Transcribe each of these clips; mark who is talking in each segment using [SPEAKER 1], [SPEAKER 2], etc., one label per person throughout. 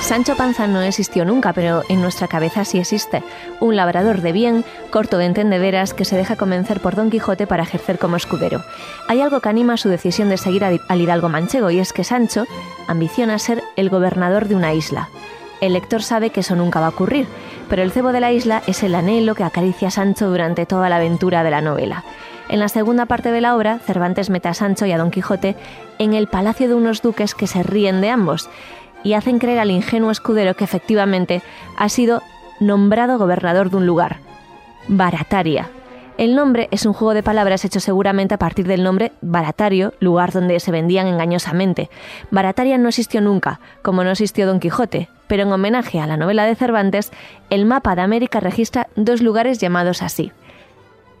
[SPEAKER 1] Sancho Panza no existió nunca, pero en nuestra cabeza sí existe. Un labrador de bien, corto de entendederas, que se deja convencer por Don Quijote para ejercer como escudero. Hay algo que anima su decisión de seguir al hidalgo manchego, y es que Sancho ambiciona ser el gobernador de una isla. El lector sabe que eso nunca va a ocurrir, pero el cebo de la isla es el anhelo que acaricia Sancho durante toda la aventura de la novela. En la segunda parte de la obra, Cervantes mete a Sancho y a Don Quijote en el palacio de unos duques que se ríen de ambos y hacen creer al ingenuo escudero que efectivamente ha sido nombrado gobernador de un lugar, Barataria. El nombre es un juego de palabras hecho seguramente a partir del nombre Baratario, lugar donde se vendían engañosamente. Barataria no existió nunca, como no existió Don Quijote, pero en homenaje a la novela de Cervantes, el mapa de América registra dos lugares llamados así.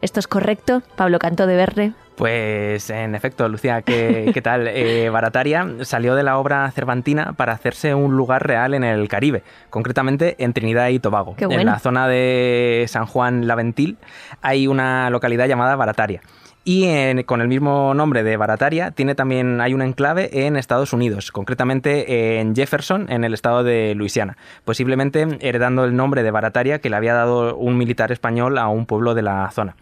[SPEAKER 1] ¿Esto es correcto, Pablo Canto de Berre?
[SPEAKER 2] Pues en efecto, Lucía, ¿qué, tal? Eh, Barataria salió de la obra cervantina para hacerse un lugar real en el Caribe, concretamente en Trinidad y Tobago. En la zona de San Juan Laventil hay una localidad llamada Barataria. Y con el mismo nombre de Barataria, tiene también, hay un enclave en Estados Unidos, concretamente en Jefferson, en el estado de Luisiana, posiblemente heredando el nombre de Barataria que le había dado un militar español a un pueblo de la zona.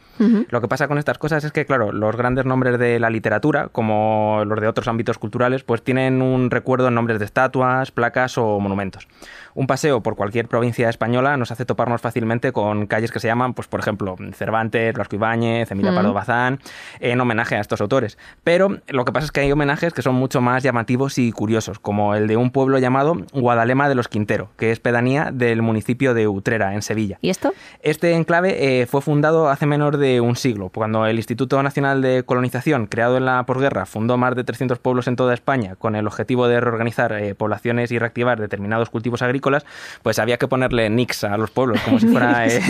[SPEAKER 2] Lo que pasa con estas cosas es que, claro, los grandes nombres de la literatura, como los de otros ámbitos culturales, pues tienen un recuerdo en nombres de estatuas, placas o monumentos. Un paseo por cualquier provincia española nos hace toparnos fácilmente con calles que se llaman, pues por ejemplo, Cervantes, Blasco Ibáñez, Emilia Pardo Bazán, en homenaje a estos autores. Pero lo que pasa es que hay homenajes que son mucho más llamativos y curiosos, como el de un pueblo llamado Guadalema de los Quintero, que es pedanía del municipio de Utrera, en Sevilla.
[SPEAKER 1] ¿Y esto?
[SPEAKER 2] Este enclave eh, fue fundado hace menos de un siglo, cuando el Instituto Nacional de Colonización, creado en la posguerra, fundó más de 300 pueblos en toda España con el objetivo de reorganizar eh, poblaciones y reactivar determinados cultivos agrícolas pues había que ponerle nix a los pueblos, como si fuera... Eh,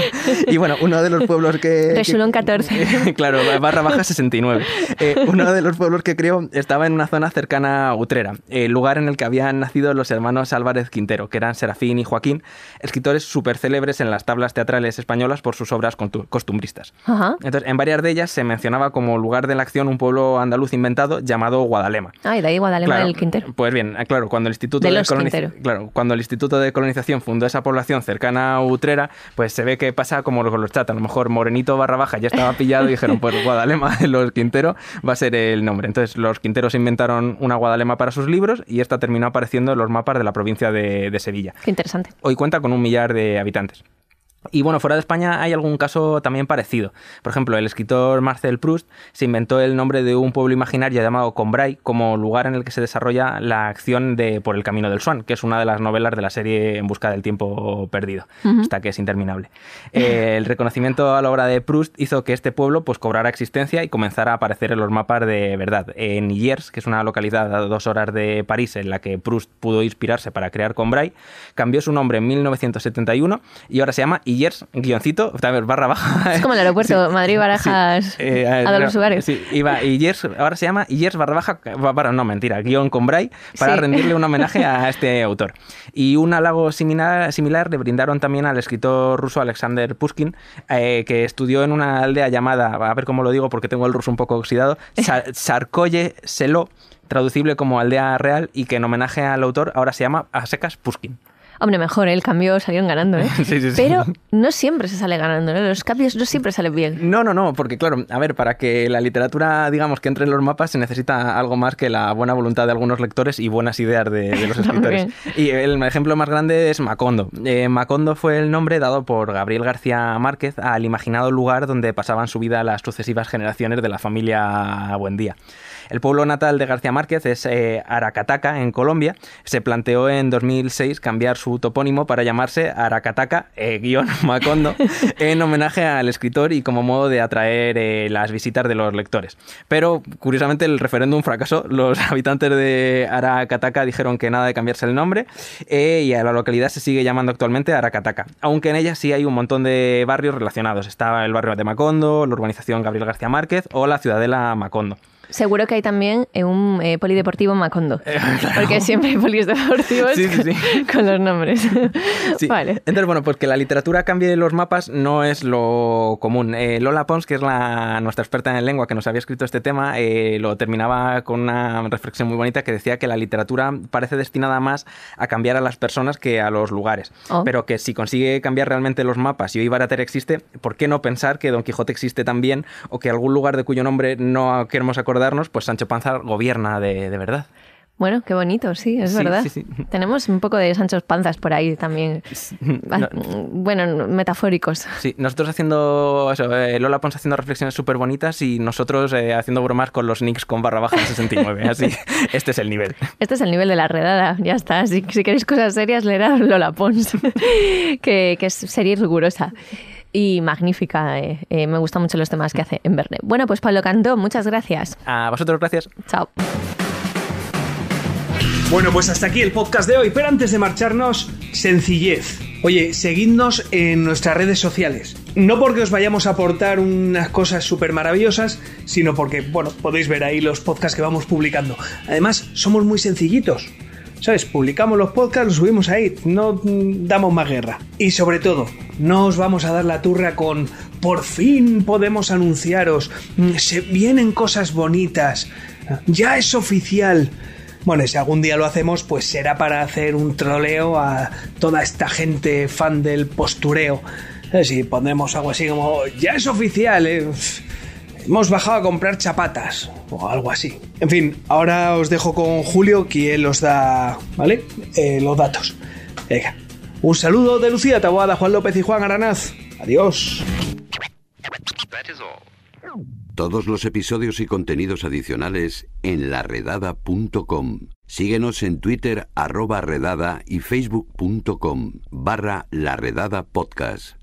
[SPEAKER 2] y bueno, uno de los pueblos que...
[SPEAKER 1] Resulón 14.
[SPEAKER 2] claro, barra baja 69. Eh, uno de los pueblos que creó estaba en una zona cercana a Utrera, el lugar en el que habían nacido los hermanos Álvarez Quintero, que eran Serafín y Joaquín, escritores súper célebres en las tablas teatrales españolas por sus obras costumbristas. Entonces, en varias de ellas se mencionaba como lugar de la acción un pueblo andaluz inventado llamado Guadalema.
[SPEAKER 1] Ah, y de ahí Guadalema del Quintero.
[SPEAKER 2] Pues bien, claro, cuando el Instituto
[SPEAKER 1] de, de
[SPEAKER 2] Claro, cuando el Instituto de Colonización fundó esa población cercana a Utrera, pues se ve que pasa como con los chatas. A lo mejor Morenito barra baja ya estaba pillado y dijeron, pues Guadalema de los Quintero va a ser el nombre. Entonces los Quinteros inventaron una Guadalema para sus libros y esta terminó apareciendo en los mapas de la provincia de, de Sevilla.
[SPEAKER 1] Qué interesante.
[SPEAKER 2] Hoy cuenta con un millar de habitantes. Y bueno, fuera de España hay algún caso también parecido. Por ejemplo, el escritor Marcel Proust se inventó el nombre de un pueblo imaginario llamado Combray como lugar en el que se desarrolla la acción de Por el Camino del Swan, que es una de las novelas de la serie En Busca del Tiempo Perdido, hasta que es interminable. Eh, el reconocimiento a la obra de Proust hizo que este pueblo pues, cobrara existencia y comenzara a aparecer en los mapas de verdad. En Yers, que es una localidad a dos horas de París en la que Proust pudo inspirarse para crear Combray, cambió su nombre en 1971 y ahora se llama Illers, guioncito, barra baja.
[SPEAKER 1] Es como el aeropuerto, Madrid, Barajas, eh, a los lugares.
[SPEAKER 2] Sí, iba Illers, ahora se llama Illers barra baja, para, no, mentira, guion con Bray, para rendirle un homenaje a este autor. Y un halago similar, similar le brindaron también al escritor ruso Alexander Pushkin, eh, que estudió en una aldea llamada, a ver cómo lo digo porque tengo el ruso un poco oxidado, Sarkoye Selo, traducible como aldea real y que en homenaje al autor ahora se llama a secas Pushkin.
[SPEAKER 1] Hombre, mejor, ¿eh? el cambio salieron ganando, ¿eh?
[SPEAKER 2] sí, sí, sí.
[SPEAKER 1] Pero no siempre se sale ganando, ¿no? Los cambios no siempre salen bien.
[SPEAKER 2] No, no, no, porque claro, a ver, para que la literatura, digamos, que entre en los mapas se necesita algo más que la buena voluntad de algunos lectores y buenas ideas de, los escritores. y el ejemplo más grande es Macondo. Eh, Macondo fue el nombre dado por Gabriel García Márquez al imaginado lugar donde pasaban su vida las sucesivas generaciones de la familia Buendía. El pueblo natal de García Márquez es eh, Aracataca, en Colombia. Se planteó en 2006 cambiar su topónimo para llamarse Aracataca-Macondo, en homenaje al escritor y como modo de atraer las visitas de los lectores. Pero, curiosamente, el referéndum fracasó. Los habitantes de Aracataca dijeron que nada de cambiarse el nombre y a la localidad se sigue llamando actualmente Aracataca, aunque en ella sí hay un montón de barrios relacionados. Estaba el barrio de Macondo, la urbanización Gabriel García Márquez o la ciudadela Macondo.
[SPEAKER 1] Seguro que hay también eh, un eh, polideportivo Macondo. Eh, porque siempre hay polideportivos con, los nombres.
[SPEAKER 2] Vale. Entonces, bueno, pues que la literatura cambie los mapas no es lo común. Lola Pons, que es la, nuestra experta en lengua que nos había escrito este tema, lo terminaba con una reflexión muy bonita que decía que la literatura parece destinada más a cambiar a las personas que a los lugares. Oh. Pero que si consigue cambiar realmente los mapas y hoy Barater existe, ¿por qué no pensar que Don Quijote existe también o que algún lugar de cuyo nombre no queremos acordar darnos, pues Sancho Panza gobierna de, verdad.
[SPEAKER 1] Bueno, qué bonito, sí, es verdad. Tenemos un poco de Sancho Panzas por ahí también. Ah, bueno, metafóricos.
[SPEAKER 2] Sí, nosotros haciendo eh, Lola Pons haciendo reflexiones súper bonitas y nosotros eh, haciendo bromas con los nicks con barra baja en 69. Así, este es el nivel.
[SPEAKER 1] Este es el nivel de la redada, ya está. Si, si queréis cosas serias, leer Lola Pons, que, que es seria y rigurosa y magnífica. Eh, eh, me gustan mucho los temas que hace en Verne. Bueno, pues Pablo Cantó, muchas gracias.
[SPEAKER 2] A vosotros, gracias.
[SPEAKER 1] Chao.
[SPEAKER 3] Bueno, pues hasta aquí el podcast de hoy, pero antes de marcharnos, sencillez. Oye, seguidnos en nuestras redes sociales. No porque os vayamos a aportar unas cosas súper maravillosas, sino porque, bueno, podéis ver ahí los podcasts que vamos publicando. Además, somos muy sencillitos. ¿Sabes? Publicamos los podcasts, los subimos ahí, no damos más guerra. Y sobre todo, no os vamos a dar la turra con por fin podemos anunciaros, se vienen cosas bonitas, ya es oficial. Bueno, si algún día lo hacemos, pues será para hacer un troleo a toda esta gente fan del postureo. Si ponemos algo así como, ya es oficial, eh hemos bajado a comprar chapatas o algo así. En fin, ahora os dejo con Julio, él os da, ¿vale? Eh, los datos. Venga. Un saludo de Lucía Taboada, Juan López y Juan Aranaz. Adiós.
[SPEAKER 4] Todos los episodios y contenidos adicionales en laredada.com. Síguenos en Twitter arroba redada y facebook.com barra laredada podcast.